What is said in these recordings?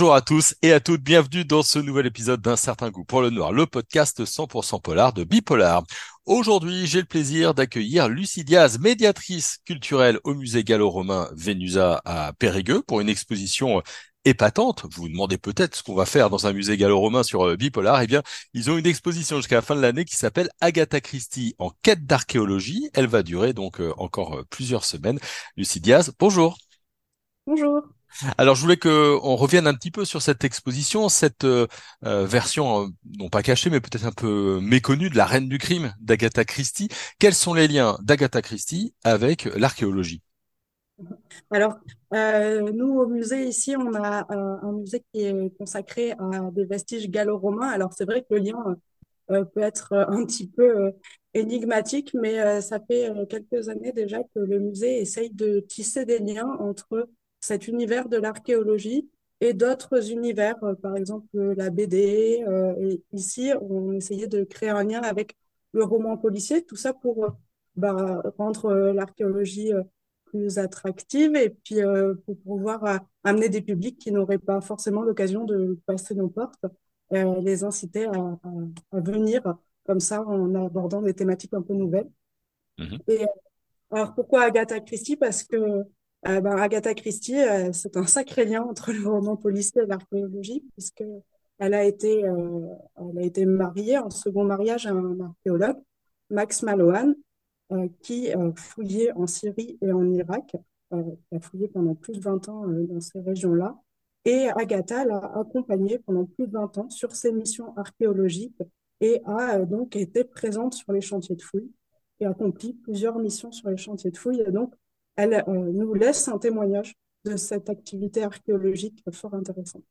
Bonjour à tous et à toutes, bienvenue dans ce nouvel épisode d'un certain goût pour le noir, le podcast 100% polar de Bipolar. Aujourd'hui, j'ai le plaisir d'accueillir Lucie Diaz, médiatrice culturelle au musée gallo-romain Vénusa à Périgueux pour une exposition épatante. Vous vous demandez peut-être ce qu'on va faire dans un musée gallo-romain sur euh, Bipolar. Eh bien, ils ont une exposition jusqu'à la fin de l'année qui s'appelle Agatha Christie en quête d'archéologie. Elle va durer donc euh, encore euh, plusieurs semaines. Lucie Diaz, bonjour. Bonjour. Alors, je voulais que on revienne un petit peu sur cette exposition, cette version non pas cachée, mais peut-être un peu méconnue de la Reine du crime d'Agatha Christie. Quels sont les liens d'Agatha Christie avec l'archéologie? Alors, euh, nous, au musée, ici, on a euh, un musée qui est consacré à des vestiges gallo-romains. Alors, c'est vrai que le lien euh, peut être un petit peu énigmatique, mais ça fait quelques années déjà que le musée essaye de tisser des liens entre cet univers de l'archéologie et d'autres univers, par exemple la BD. et ici, on essayait de créer un lien avec le roman policier, tout ça pour bah, rendre l'archéologie plus attractive et puis euh, pour pouvoir euh, amener des publics qui n'auraient pas forcément l'occasion de passer nos portes, euh, les inciter à, à, venir comme ça en abordant des thématiques un peu nouvelles. Mm-hmm. Et alors pourquoi Agatha Christie? Parce que ben, Agatha Christie, c'est un sacré lien entre le roman policier et l'archéologie, puisque elle a été, elle a été mariée en second mariage à un archéologue, Max Mallowan, euh, qui euh, fouillait en Syrie et en Irak, euh, qui a fouillé pendant plus de 20 ans dans ces régions-là. Et Agatha l'a accompagné pendant plus de 20 ans sur ses missions archéologiques et a donc été présente sur les chantiers de fouilles et accompli plusieurs missions sur les chantiers de fouilles. Et donc, elle nous laisse un témoignage de cette activité archéologique fort intéressante.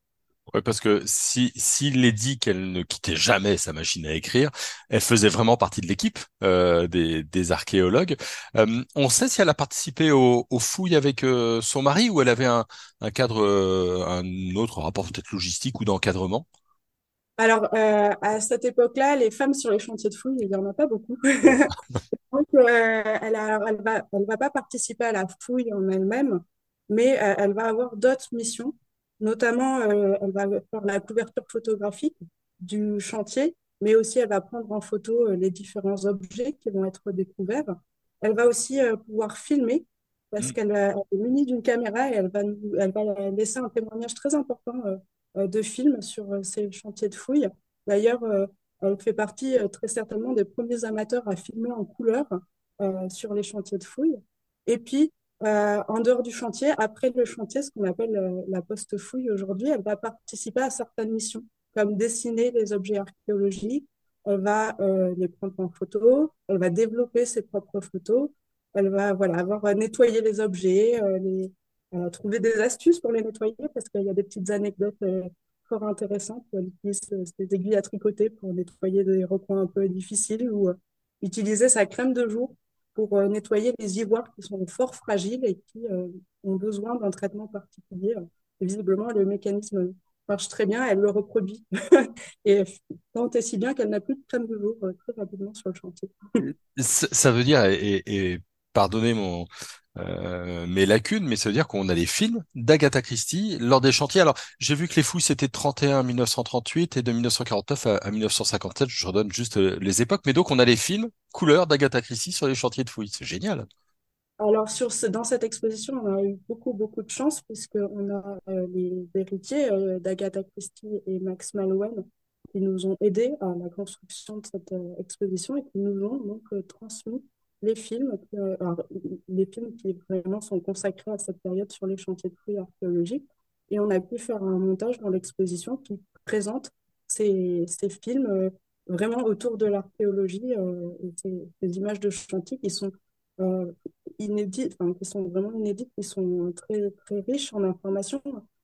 Ouais, parce que si s'il est dit qu'elle ne quittait jamais sa machine à écrire, elle faisait vraiment partie de l'équipe euh, des, des, archéologues. Euh, on sait si elle a participé aux, fouilles avec euh, son mari ou elle avait un, un cadre, euh, un autre rapport peut-être logistique ou d'encadrement? Alors à cette époque-là, les femmes sur les chantiers de fouilles, il y en a pas beaucoup. Donc elle, a, elle va, elle va pas participer à la fouille en elle-même, mais elle va avoir d'autres missions Notamment, euh, elle va faire la couverture photographique du chantier, mais aussi elle va prendre en photo euh, les différents objets qui vont être découverts. Elle va aussi euh, pouvoir filmer parce mmh. qu'elle est munie d'une caméra et elle va, elle va laisser un témoignage très important de film sur ces chantiers de fouilles. D'ailleurs, elle fait partie très certainement des premiers amateurs à filmer en couleur sur les chantiers de fouilles. Et puis, euh, en dehors du chantier, après le chantier, ce qu'on appelle euh, la poste-fouille aujourd'hui, elle va participer à certaines missions, comme dessiner les objets archéologiques, elle va euh, les prendre en photo, elle va développer ses propres photos, elle va voilà, avoir nettoyé les objets, les, trouver des astuces pour les nettoyer, parce qu'il y a des petites anecdotes fort intéressantes. Elle utilise des aiguilles à tricoter pour nettoyer des recoins un peu difficiles ou utiliser sa crème de jour pour euh, nettoyer les ivoires qui sont fort fragiles et qui euh, ont besoin d'un traitement particulier. visiblement, le mécanisme marche très bien, elle le reproduit. et tant et si bien qu'elle n'a plus de crème de jour euh, très rapidement sur le chantier. ça, veut dire, et pardonnez mon, euh, mes lacunes, mais ça veut dire qu'on a des films d'Agatha Christie lors des chantiers. Alors, j'ai vu que les fouilles, c'était 31 1938 et de 1949 à, 1957. Je redonne juste euh, les époques. Mais donc, on a les films couleurs d'Agatha Christie sur les chantiers de fouilles. C'est génial. Alors, dans cette exposition, on a eu beaucoup, beaucoup de chance puisqu'on a euh, les héritiers d'Agatha Christie et Max Mallowan qui nous ont aidés à la construction de cette exposition et qui nous ont donc transmis les films, euh, les films qui vraiment sont consacrés à cette période sur les chantiers de fouilles archéologiques. Et on a pu faire un montage dans l'exposition qui présente ces, ces films euh, vraiment autour de l'archéologie, euh, ces, images de chantier qui sont inédites, enfin, qui sont vraiment inédites, qui sont très, très riches en informations.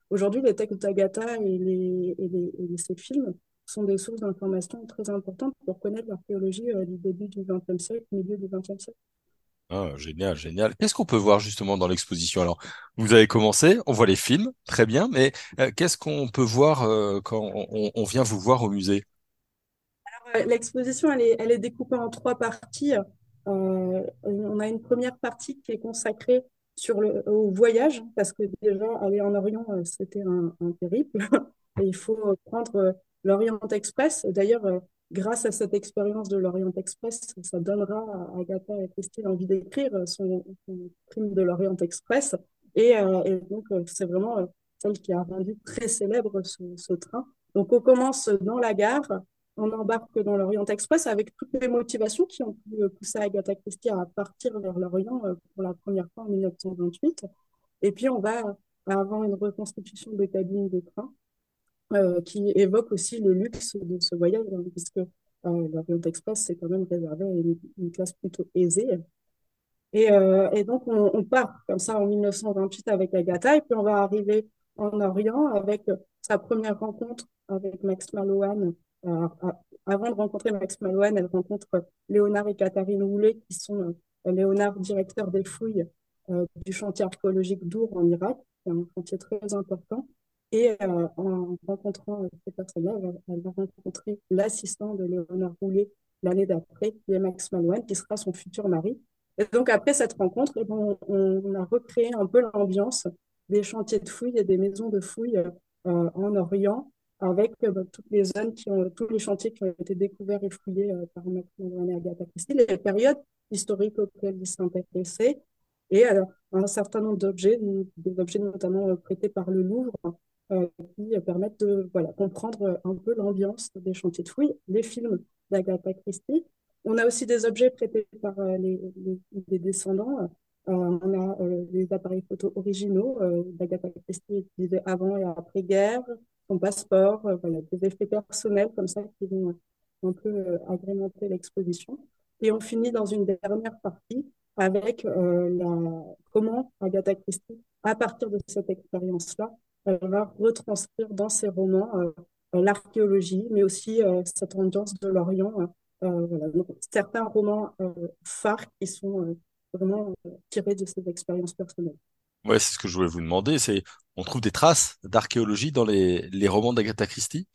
Aujourd'hui, les textes d'Agatha et, les, et, les, et ces films sont des sources d'informations très importantes pour connaître l'archéologie euh, du début du XXe siècle, milieu du XXe siècle. Ah, génial, génial. Qu'est-ce qu'on peut voir justement dans l'exposition? Alors, vous avez commencé, on voit les films, très bien, mais euh, qu'est-ce qu'on peut voir euh, quand on, vient vous voir au musée? L'exposition, elle est, elle est découpée en trois parties. on a une première partie qui est consacrée sur le au voyage, parce que déjà aller en Orient, euh, c'était un, un périple. Et il faut prendre euh, l'Orient Express. D'ailleurs, euh, grâce à cette expérience de l'Orient Express, ça donnera à Agatha Christie l'envie d'écrire son, son crime de l'Orient Express. Et, euh, et donc, euh, c'est vraiment celle qui a rendu très célèbre ce, ce train. Donc, on commence dans la gare, on embarque dans l'Orient Express avec toutes les motivations qui ont pu pousser Agatha Christie à partir vers l'Orient pour la première fois en 1928. Et puis, on va avoir une reconstitution de cabines de train euh, qui évoque aussi le luxe de ce voyage, hein, puisque euh, l'Orient Express, c'est quand même réservé à une, classe plutôt aisée. Et, euh, et donc, on, part comme ça en 1928 avec Agatha, et puis on va arriver en Orient avec sa première rencontre avec Max Mallowan. Euh, avant de rencontrer Max Mallowan, elle rencontre Léonard et Catherine Houlet, qui sont euh, Léonard, directeur des fouilles euh, du chantier archéologique d'Our en Irak, qui est un chantier très important. Et euh, en rencontrant ces personnes-là, elle, elle va rencontrer l'assistant de Léonard Houlet l'année d'après, qui est Max Mallowan, qui sera son futur mari. Et donc, après cette rencontre, eh ben, on, a recréé un peu l'ambiance des chantiers de fouilles et des maisons de fouilles euh, en Orient, avec euh, toutes les zones tous les chantiers qui ont été découverts et fouillés euh, par Max et Agatha Christie, les périodes historiques auxquelles ils s'intéressaient, et alors, un certain nombre d'objets, des objets notamment prêtés par le Louvre, euh, qui permettent de voilà, comprendre un peu l'ambiance des chantiers de fouilles, les films d'Agatha Christie, on a aussi des objets prêtés par euh, les, les, les, descendants. Euh, on a euh, les appareils photo originaux d'Agatha Christie utilisés avant et après-guerre, son passeport, voilà, des effets personnels comme ça qui vont un peu agrémenter l'exposition. Et on finit dans une dernière partie avec la, comment Agatha Christie, à partir de cette expérience-là, va retranscrire dans ses romans l'archéologie, mais aussi cette ambiance de l'Orient euh, voilà. Donc, certains romans euh, phares qui sont euh, vraiment tirés de ces expériences personnelles. Ouais, c'est ce que je voulais vous demander. C'est, on trouve des traces d'archéologie dans les, les romans d'Agatha Christie?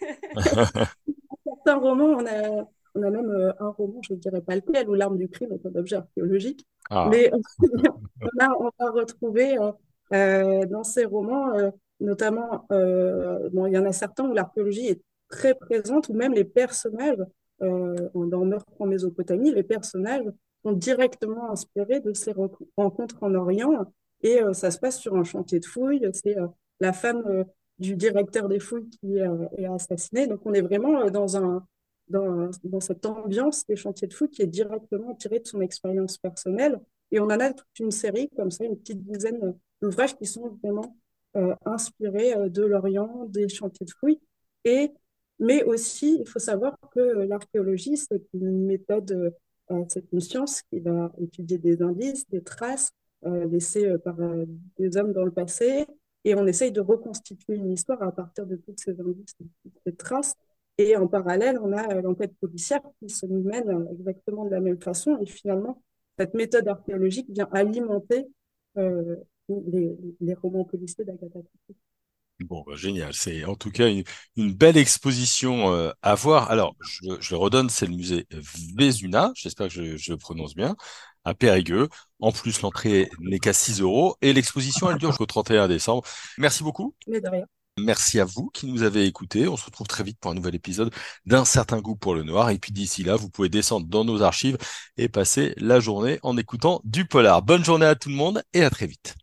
Certains romans, on a, on a même euh, un roman, je ne dirais pas lequel, où l'arme du crime est un objet archéologique. Ah. Mais on, a, on va retrouver euh, dans ces romans, euh, notamment, bon, il y en a certains où l'archéologie est très présente, ou même les personnages, euh, dans Meurtre en Mésopotamie, les personnages sont directement inspirés de ces rencontres en Orient, et euh, ça se passe sur un chantier de fouilles, c'est euh, la femme euh, du directeur des fouilles qui euh, est assassinée, donc on est vraiment dans cette ambiance des chantiers de fouilles qui est directement tirée de son expérience personnelle, et on en a toute une série comme ça, une petite dizaine d'ouvrages qui sont vraiment euh, inspirés de l'Orient, des chantiers de fouilles, et mais aussi, il faut savoir que l'archéologie, c'est une méthode, euh, c'est une science qui va étudier des indices, des traces euh, laissées euh, par euh, des hommes dans le passé, et on essaye de reconstituer une histoire à partir de toutes ces indices, de toutes ces traces. Et en parallèle, on a l'enquête policière qui se mène exactement de la même façon. Et finalement, cette méthode archéologique vient alimenter euh, les, les romans policiers d'Agatha Christie. Bon, bah, génial. C'est en tout cas une, une belle exposition euh, à voir. Alors, je, je le redonne, c'est le musée Vézuna, j'espère que je, je, le prononce bien, à Périgueux. En plus, l'entrée n'est qu'à 6 euros et l'exposition, elle dure jusqu'au 31 décembre. Merci beaucoup. Mais de rien. Merci à vous qui nous avez écoutés. On se retrouve très vite pour un nouvel épisode d'un certain goût pour le noir. Et puis d'ici là, vous pouvez descendre dans nos archives et passer la journée en écoutant du polar. Bonne journée à tout le monde et à très vite.